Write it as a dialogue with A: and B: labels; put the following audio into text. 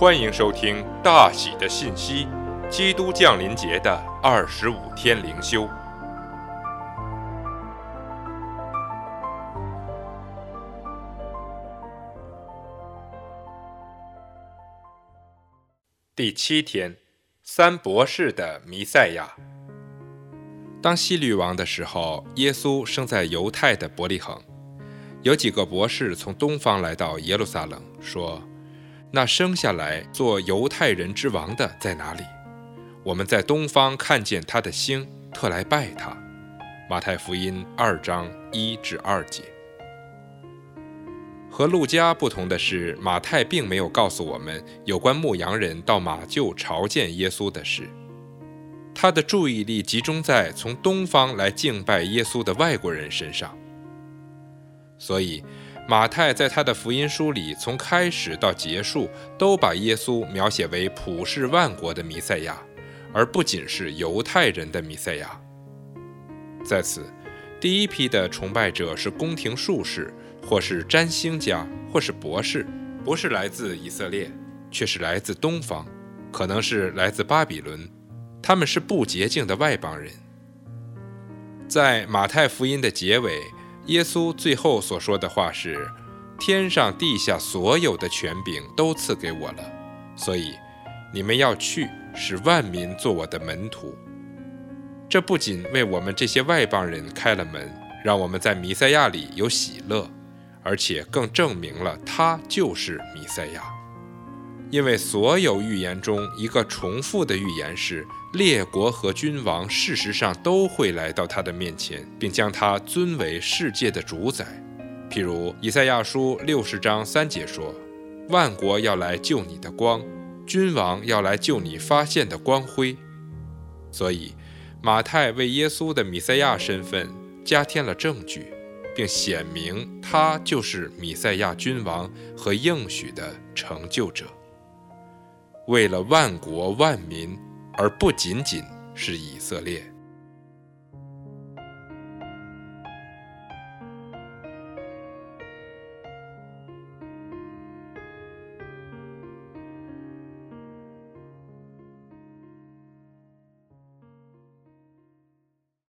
A: 欢迎收听《大喜的信息》，基督降临节的二十五天灵修，第七天，三博士的弥赛亚。当希律王的时候，耶稣生在犹太的伯利恒。有几个博士从东方来到耶路撒冷，说：“那生下来做犹太人之王的在哪里？我们在东方看见他的星，特来拜他。”马太福音二章一至二节。和路加不同的是，马太并没有告诉我们有关牧羊人到马厩朝见耶稣的事。他的注意力集中在从东方来敬拜耶稣的外国人身上。所以，马太在他的福音书里，从开始到结束，都把耶稣描写为普世万国的弥赛亚，而不仅是犹太人的弥赛亚。在此，第一批的崇拜者是宫廷术士，或是占星家，或是博士，不是来自以色列，却是来自东方，可能是来自巴比伦，他们是不洁净的外邦人。在马太福音的结尾。耶稣最后所说的话是：“天上地下所有的权柄都赐给我了，所以你们要去，使万民做我的门徒。”这不仅为我们这些外邦人开了门，让我们在弥赛亚里有喜乐，而且更证明了他就是弥赛亚。因为所有预言中一个重复的预言是，列国和君王事实上都会来到他的面前，并将他尊为世界的主宰。譬如以赛亚书六十章三节说：“万国要来救你的光，君王要来救你发现的光辉。”所以，马太为耶稣的弥赛亚身份加添了证据，并显明他就是弥赛亚君王和应许的成就者。为了万国万民，而不仅仅是以色列。